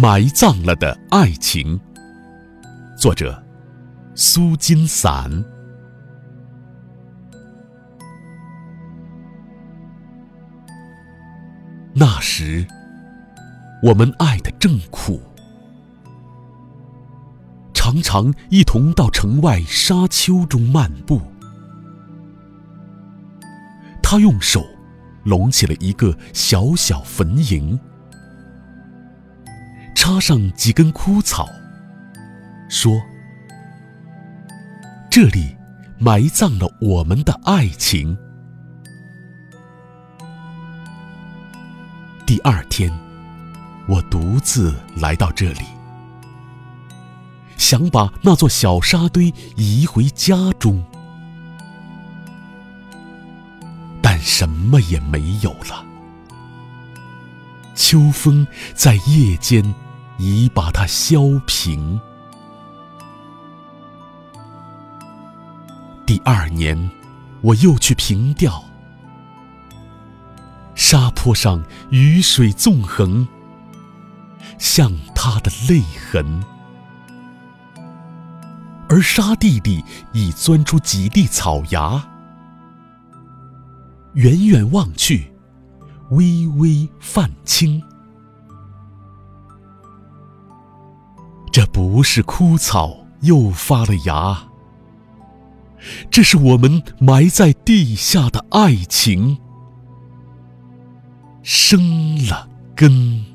埋葬了的爱情。作者：苏金散。那时，我们爱得正苦，常常一同到城外沙丘中漫步。他用手拢起了一个小小坟茔，插上几根枯草，说：“这里埋葬了我们的爱情。”第二天，我独自来到这里，想把那座小沙堆移回家中，但什么也没有了。秋风在夜间已把它削平。第二年，我又去凭吊。沙坡上雨水纵横，像他的泪痕；而沙地里已钻出几粒草芽，远远望去，微微泛青。不是枯草又发了芽，这是我们埋在地下的爱情。生了根。